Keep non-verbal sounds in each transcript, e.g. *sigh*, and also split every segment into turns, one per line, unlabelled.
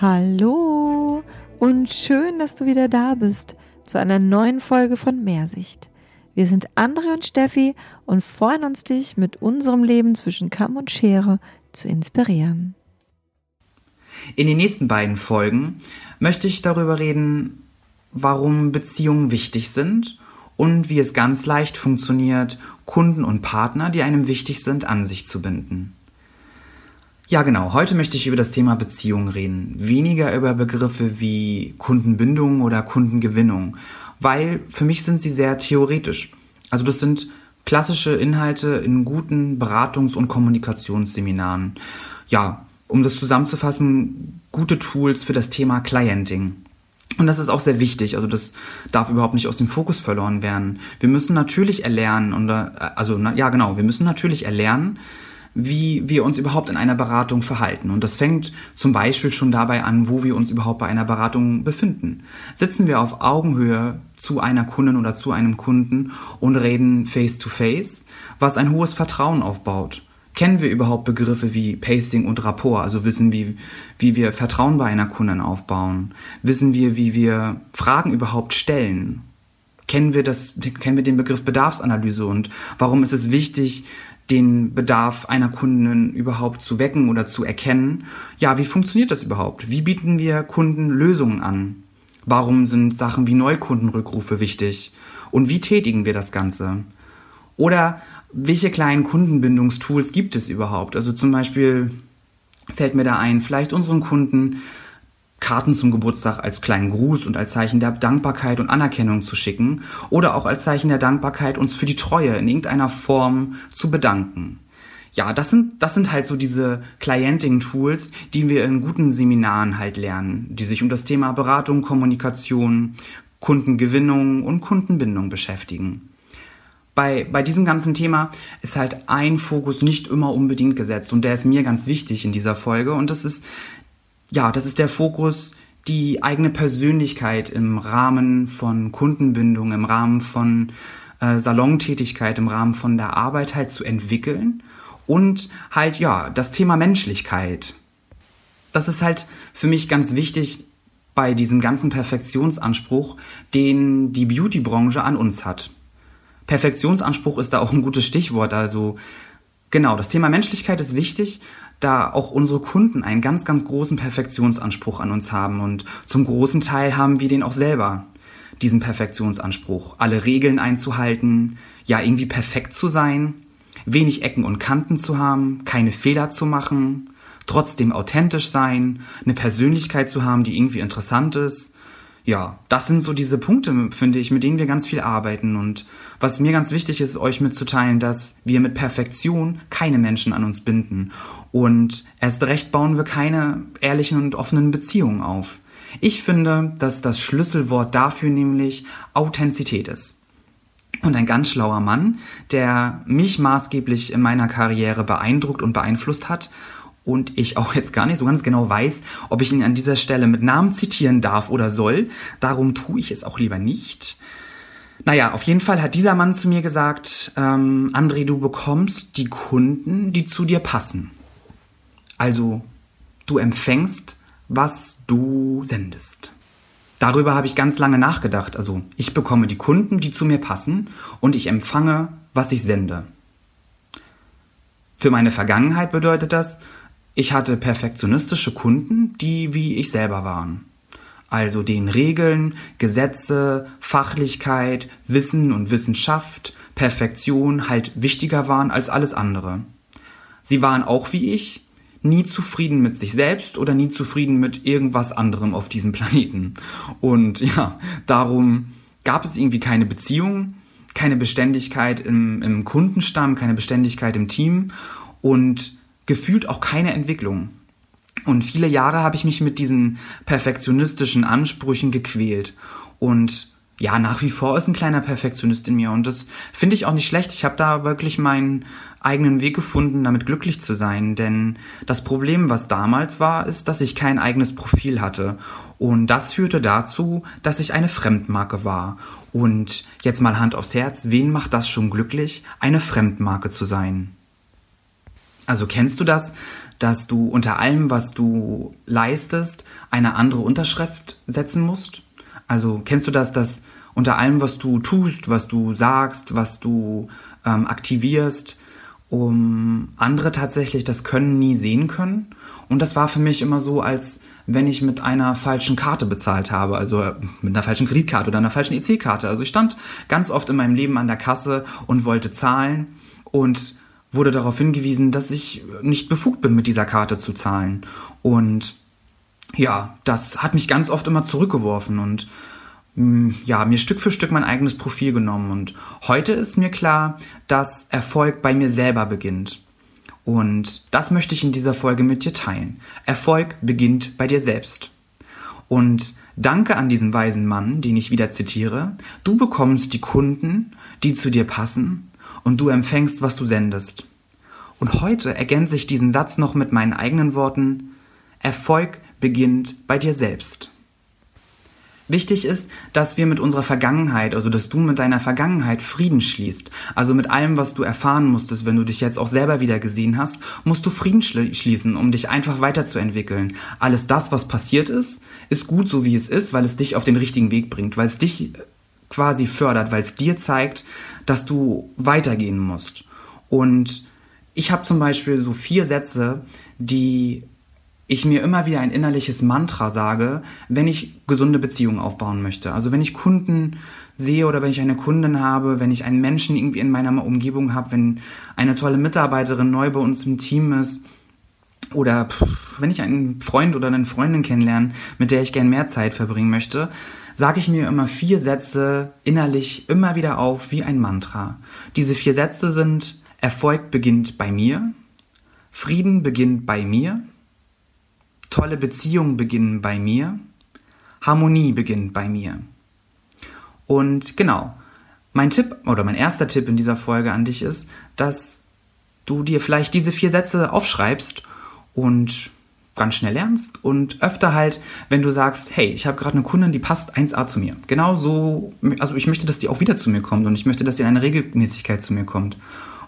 Hallo und schön, dass du wieder da bist zu einer neuen Folge von Mehrsicht. Wir sind Andre und Steffi und freuen uns, dich mit unserem Leben zwischen Kamm und Schere zu inspirieren.
In den nächsten beiden Folgen möchte ich darüber reden, warum Beziehungen wichtig sind und wie es ganz leicht funktioniert, Kunden und Partner, die einem wichtig sind, an sich zu binden. Ja, genau. Heute möchte ich über das Thema Beziehung reden. Weniger über Begriffe wie Kundenbindung oder Kundengewinnung, weil für mich sind sie sehr theoretisch. Also das sind klassische Inhalte in guten Beratungs- und Kommunikationsseminaren. Ja, um das zusammenzufassen, gute Tools für das Thema Clienting. Und das ist auch sehr wichtig. Also das darf überhaupt nicht aus dem Fokus verloren werden. Wir müssen natürlich erlernen, und, also ja genau, wir müssen natürlich erlernen, wie wir uns überhaupt in einer Beratung verhalten. Und das fängt zum Beispiel schon dabei an, wo wir uns überhaupt bei einer Beratung befinden. Sitzen wir auf Augenhöhe zu einer Kundin oder zu einem Kunden und reden face-to-face, -face, was ein hohes Vertrauen aufbaut. Kennen wir überhaupt Begriffe wie Pacing und Rapport, also wissen wir, wie wir Vertrauen bei einer Kundin aufbauen? Wissen wir, wie wir Fragen überhaupt stellen? Kennen wir, das, kennen wir den Begriff Bedarfsanalyse und warum ist es wichtig, den Bedarf einer Kundin überhaupt zu wecken oder zu erkennen. Ja, wie funktioniert das überhaupt? Wie bieten wir Kunden Lösungen an? Warum sind Sachen wie Neukundenrückrufe wichtig? Und wie tätigen wir das Ganze? Oder welche kleinen Kundenbindungstools gibt es überhaupt? Also zum Beispiel fällt mir da ein, vielleicht unseren Kunden Karten zum Geburtstag als kleinen Gruß und als Zeichen der Dankbarkeit und Anerkennung zu schicken oder auch als Zeichen der Dankbarkeit uns für die Treue in irgendeiner Form zu bedanken. Ja, das sind, das sind halt so diese Clienting-Tools, die wir in guten Seminaren halt lernen, die sich um das Thema Beratung, Kommunikation, Kundengewinnung und Kundenbindung beschäftigen. Bei, bei diesem ganzen Thema ist halt ein Fokus nicht immer unbedingt gesetzt und der ist mir ganz wichtig in dieser Folge und das ist ja, das ist der Fokus, die eigene Persönlichkeit im Rahmen von Kundenbindung, im Rahmen von äh, Salontätigkeit, im Rahmen von der Arbeit halt zu entwickeln und halt ja, das Thema Menschlichkeit. Das ist halt für mich ganz wichtig bei diesem ganzen Perfektionsanspruch, den die Beautybranche an uns hat. Perfektionsanspruch ist da auch ein gutes Stichwort, also Genau, das Thema Menschlichkeit ist wichtig, da auch unsere Kunden einen ganz, ganz großen Perfektionsanspruch an uns haben. Und zum großen Teil haben wir den auch selber, diesen Perfektionsanspruch, alle Regeln einzuhalten, ja irgendwie perfekt zu sein, wenig Ecken und Kanten zu haben, keine Fehler zu machen, trotzdem authentisch sein, eine Persönlichkeit zu haben, die irgendwie interessant ist ja, das sind so diese Punkte, finde ich, mit denen wir ganz viel arbeiten. Und was mir ganz wichtig ist, euch mitzuteilen, dass wir mit Perfektion keine Menschen an uns binden. Und erst recht bauen wir keine ehrlichen und offenen Beziehungen auf. Ich finde, dass das Schlüsselwort dafür nämlich Authentizität ist. Und ein ganz schlauer Mann, der mich maßgeblich in meiner Karriere beeindruckt und beeinflusst hat und ich auch jetzt gar nicht so ganz genau weiß, ob ich ihn an dieser Stelle mit Namen zitieren darf oder soll. Darum tue ich es auch lieber nicht. Naja, auf jeden Fall hat dieser Mann zu mir gesagt, ähm, André, du bekommst die Kunden, die zu dir passen. Also, du empfängst, was du sendest. Darüber habe ich ganz lange nachgedacht. Also, ich bekomme die Kunden, die zu mir passen und ich empfange, was ich sende. Für meine Vergangenheit bedeutet das, ich hatte perfektionistische Kunden, die wie ich selber waren. Also den Regeln, Gesetze, Fachlichkeit, Wissen und Wissenschaft, Perfektion halt wichtiger waren als alles andere. Sie waren auch wie ich, nie zufrieden mit sich selbst oder nie zufrieden mit irgendwas anderem auf diesem Planeten. Und *laughs* ja, darum gab es irgendwie keine Beziehung, keine Beständigkeit im, im Kundenstamm, keine Beständigkeit im Team und gefühlt auch keine Entwicklung. Und viele Jahre habe ich mich mit diesen perfektionistischen Ansprüchen gequält. Und ja, nach wie vor ist ein kleiner Perfektionist in mir und das finde ich auch nicht schlecht. Ich habe da wirklich meinen eigenen Weg gefunden, damit glücklich zu sein. Denn das Problem, was damals war, ist, dass ich kein eigenes Profil hatte. Und das führte dazu, dass ich eine Fremdmarke war. Und jetzt mal Hand aufs Herz, wen macht das schon glücklich, eine Fremdmarke zu sein? Also kennst du das, dass du unter allem, was du leistest, eine andere Unterschrift setzen musst? Also kennst du das, dass unter allem, was du tust, was du sagst, was du ähm, aktivierst, um andere tatsächlich das Können nie sehen können? Und das war für mich immer so, als wenn ich mit einer falschen Karte bezahlt habe, also mit einer falschen Kreditkarte oder einer falschen EC-Karte. Also ich stand ganz oft in meinem Leben an der Kasse und wollte zahlen und wurde darauf hingewiesen, dass ich nicht befugt bin, mit dieser Karte zu zahlen. Und ja, das hat mich ganz oft immer zurückgeworfen und mm, ja, mir Stück für Stück mein eigenes Profil genommen. Und heute ist mir klar, dass Erfolg bei mir selber beginnt. Und das möchte ich in dieser Folge mit dir teilen. Erfolg beginnt bei dir selbst. Und danke an diesen weisen Mann, den ich wieder zitiere. Du bekommst die Kunden, die zu dir passen und du empfängst, was du sendest. Und heute ergänze ich diesen Satz noch mit meinen eigenen Worten. Erfolg beginnt bei dir selbst. Wichtig ist, dass wir mit unserer Vergangenheit, also dass du mit deiner Vergangenheit Frieden schließt. Also mit allem, was du erfahren musstest, wenn du dich jetzt auch selber wieder gesehen hast, musst du Frieden schließen, um dich einfach weiterzuentwickeln. Alles das, was passiert ist, ist gut so wie es ist, weil es dich auf den richtigen Weg bringt, weil es dich quasi fördert, weil es dir zeigt, dass du weitergehen musst. Und ich habe zum Beispiel so vier Sätze, die ich mir immer wieder ein innerliches Mantra sage, wenn ich gesunde Beziehungen aufbauen möchte. Also wenn ich Kunden sehe oder wenn ich eine Kundin habe, wenn ich einen Menschen irgendwie in meiner Umgebung habe, wenn eine tolle Mitarbeiterin neu bei uns im Team ist oder wenn ich einen Freund oder eine Freundin kennenlerne, mit der ich gern mehr Zeit verbringen möchte, sage ich mir immer vier Sätze innerlich immer wieder auf wie ein Mantra. Diese vier Sätze sind Erfolg beginnt bei mir, Frieden beginnt bei mir, Tolle Beziehungen beginnen bei mir. Harmonie beginnt bei mir. Und genau, mein Tipp oder mein erster Tipp in dieser Folge an dich ist, dass du dir vielleicht diese vier Sätze aufschreibst und ganz schnell lernst und öfter halt, wenn du sagst, hey, ich habe gerade eine Kundin, die passt 1A zu mir. Genau so, also ich möchte, dass die auch wieder zu mir kommt und ich möchte, dass sie in einer Regelmäßigkeit zu mir kommt.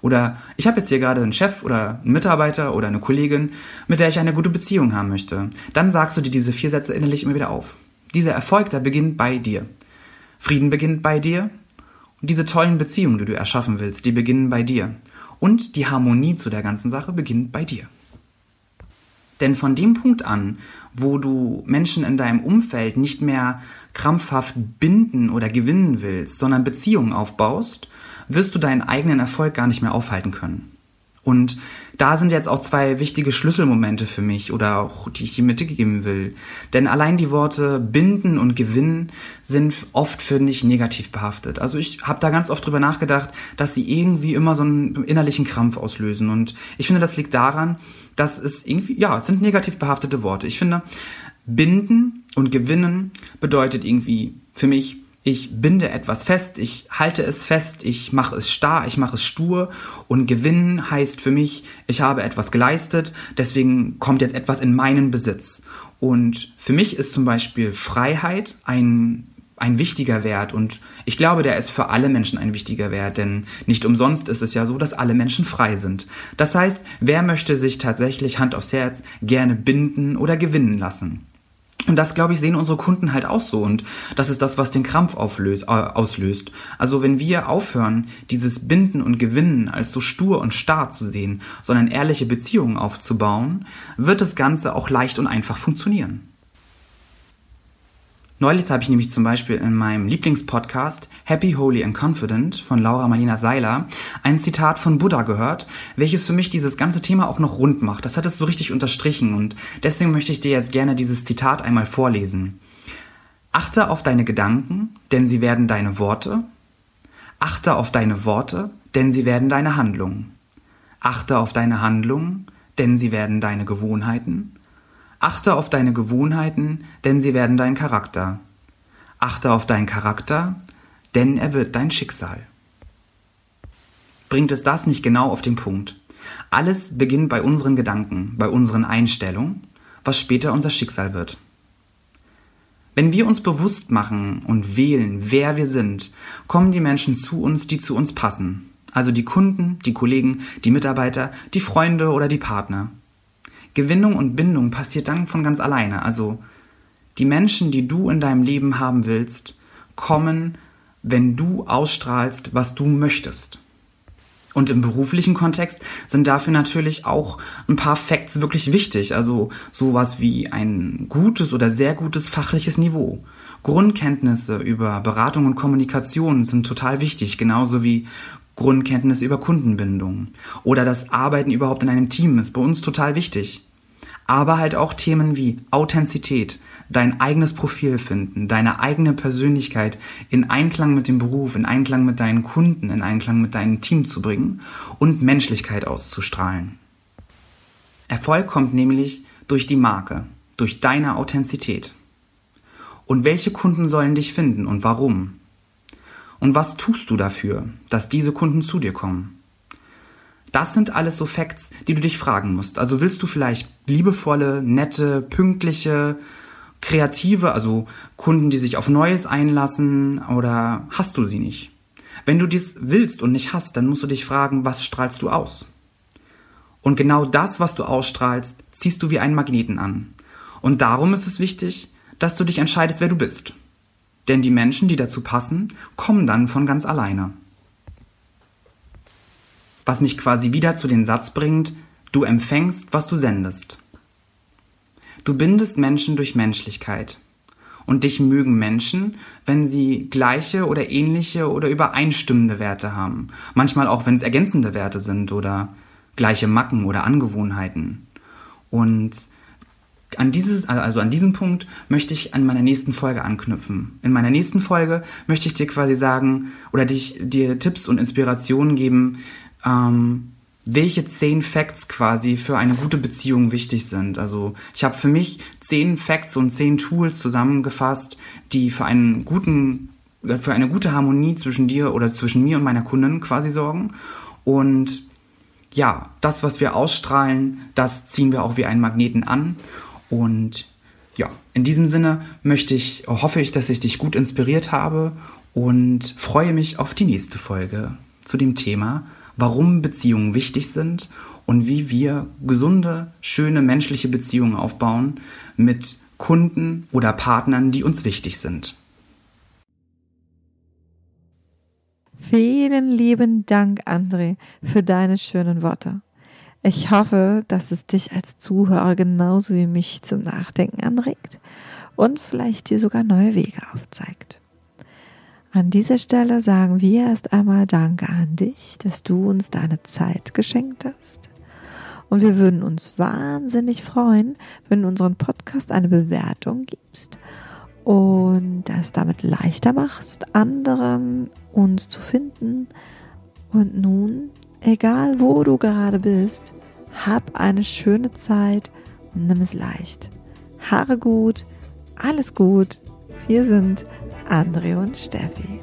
Oder ich habe jetzt hier gerade einen Chef oder einen Mitarbeiter oder eine Kollegin, mit der ich eine gute Beziehung haben möchte. Dann sagst du dir diese vier Sätze innerlich immer wieder auf. Dieser Erfolg, der beginnt bei dir. Frieden beginnt bei dir. Und diese tollen Beziehungen, die du erschaffen willst, die beginnen bei dir. Und die Harmonie zu der ganzen Sache beginnt bei dir. Denn von dem Punkt an, wo du Menschen in deinem Umfeld nicht mehr krampfhaft binden oder gewinnen willst, sondern Beziehungen aufbaust, wirst du deinen eigenen Erfolg gar nicht mehr aufhalten können. Und da sind jetzt auch zwei wichtige Schlüsselmomente für mich oder auch, die ich dir mitgeben will. Denn allein die Worte binden und gewinnen sind oft, finde ich, negativ behaftet. Also ich habe da ganz oft drüber nachgedacht, dass sie irgendwie immer so einen innerlichen Krampf auslösen. Und ich finde, das liegt daran, dass es irgendwie, ja, es sind negativ behaftete Worte. Ich finde, binden und gewinnen bedeutet irgendwie für mich ich binde etwas fest, ich halte es fest, ich mache es starr, ich mache es stur und gewinnen heißt für mich, ich habe etwas geleistet, deswegen kommt jetzt etwas in meinen Besitz. Und für mich ist zum Beispiel Freiheit ein, ein wichtiger Wert und ich glaube, der ist für alle Menschen ein wichtiger Wert, denn nicht umsonst ist es ja so, dass alle Menschen frei sind. Das heißt, wer möchte sich tatsächlich Hand aufs Herz gerne binden oder gewinnen lassen? Und das, glaube ich, sehen unsere Kunden halt auch so. Und das ist das, was den Krampf auflöst, äh, auslöst. Also wenn wir aufhören, dieses Binden und Gewinnen als so stur und starr zu sehen, sondern ehrliche Beziehungen aufzubauen, wird das Ganze auch leicht und einfach funktionieren. Neulich habe ich nämlich zum Beispiel in meinem Lieblingspodcast Happy, Holy and Confident von Laura Marlina Seiler ein Zitat von Buddha gehört, welches für mich dieses ganze Thema auch noch rund macht. Das hat es so richtig unterstrichen und deswegen möchte ich dir jetzt gerne dieses Zitat einmal vorlesen. Achte auf deine Gedanken, denn sie werden deine Worte. Achte auf deine Worte, denn sie werden deine Handlungen. Achte auf deine Handlungen, denn sie werden deine Gewohnheiten. Achte auf deine Gewohnheiten, denn sie werden dein Charakter. Achte auf deinen Charakter, denn er wird dein Schicksal. Bringt es das nicht genau auf den Punkt? Alles beginnt bei unseren Gedanken, bei unseren Einstellungen, was später unser Schicksal wird. Wenn wir uns bewusst machen und wählen, wer wir sind, kommen die Menschen zu uns, die zu uns passen. Also die Kunden, die Kollegen, die Mitarbeiter, die Freunde oder die Partner. Gewinnung und Bindung passiert dann von ganz alleine. Also die Menschen, die du in deinem Leben haben willst, kommen, wenn du ausstrahlst, was du möchtest. Und im beruflichen Kontext sind dafür natürlich auch ein paar Facts wirklich wichtig. Also sowas wie ein gutes oder sehr gutes fachliches Niveau. Grundkenntnisse über Beratung und Kommunikation sind total wichtig, genauso wie Grundkenntnisse über Kundenbindung. Oder das Arbeiten überhaupt in einem Team ist bei uns total wichtig. Aber halt auch Themen wie Authentizität, dein eigenes Profil finden, deine eigene Persönlichkeit in Einklang mit dem Beruf, in Einklang mit deinen Kunden, in Einklang mit deinem Team zu bringen und Menschlichkeit auszustrahlen. Erfolg kommt nämlich durch die Marke, durch deine Authentizität. Und welche Kunden sollen dich finden und warum? Und was tust du dafür, dass diese Kunden zu dir kommen? Das sind alles so Facts, die du dich fragen musst. Also willst du vielleicht liebevolle, nette, pünktliche, Kreative, also Kunden, die sich auf Neues einlassen oder hast du sie nicht? Wenn du dies willst und nicht hast, dann musst du dich fragen, was strahlst du aus? Und genau das, was du ausstrahlst, ziehst du wie einen Magneten an. Und darum ist es wichtig, dass du dich entscheidest, wer du bist. Denn die Menschen, die dazu passen, kommen dann von ganz alleine. Was mich quasi wieder zu den Satz bringt, du empfängst, was du sendest. Du bindest Menschen durch Menschlichkeit. Und dich mögen Menschen, wenn sie gleiche oder ähnliche oder übereinstimmende Werte haben. Manchmal auch, wenn es ergänzende Werte sind oder gleiche Macken oder Angewohnheiten. Und an dieses, also an diesem Punkt möchte ich an meiner nächsten Folge anknüpfen. In meiner nächsten Folge möchte ich dir quasi sagen oder dich, dir Tipps und Inspirationen geben, ähm, welche zehn Facts quasi für eine gute Beziehung wichtig sind. Also ich habe für mich zehn Facts und zehn Tools zusammengefasst, die für einen guten, für eine gute Harmonie zwischen dir oder zwischen mir und meiner Kundin quasi sorgen. Und ja, das, was wir ausstrahlen, das ziehen wir auch wie einen Magneten an. Und ja, in diesem Sinne möchte ich, hoffe ich, dass ich dich gut inspiriert habe und freue mich auf die nächste Folge zu dem Thema warum Beziehungen wichtig sind und wie wir gesunde, schöne menschliche Beziehungen aufbauen mit Kunden oder Partnern, die uns wichtig sind.
Vielen lieben Dank, André, für deine schönen Worte. Ich hoffe, dass es dich als Zuhörer genauso wie mich zum Nachdenken anregt und vielleicht dir sogar neue Wege aufzeigt. An dieser Stelle sagen wir erst einmal Danke an dich, dass du uns deine Zeit geschenkt hast. Und wir würden uns wahnsinnig freuen, wenn du unseren Podcast eine Bewertung gibst und das damit leichter machst, anderen uns zu finden. Und nun, egal wo du gerade bist, hab eine schöne Zeit und nimm es leicht. Haare gut, alles gut. Wir sind Andre und Steffi.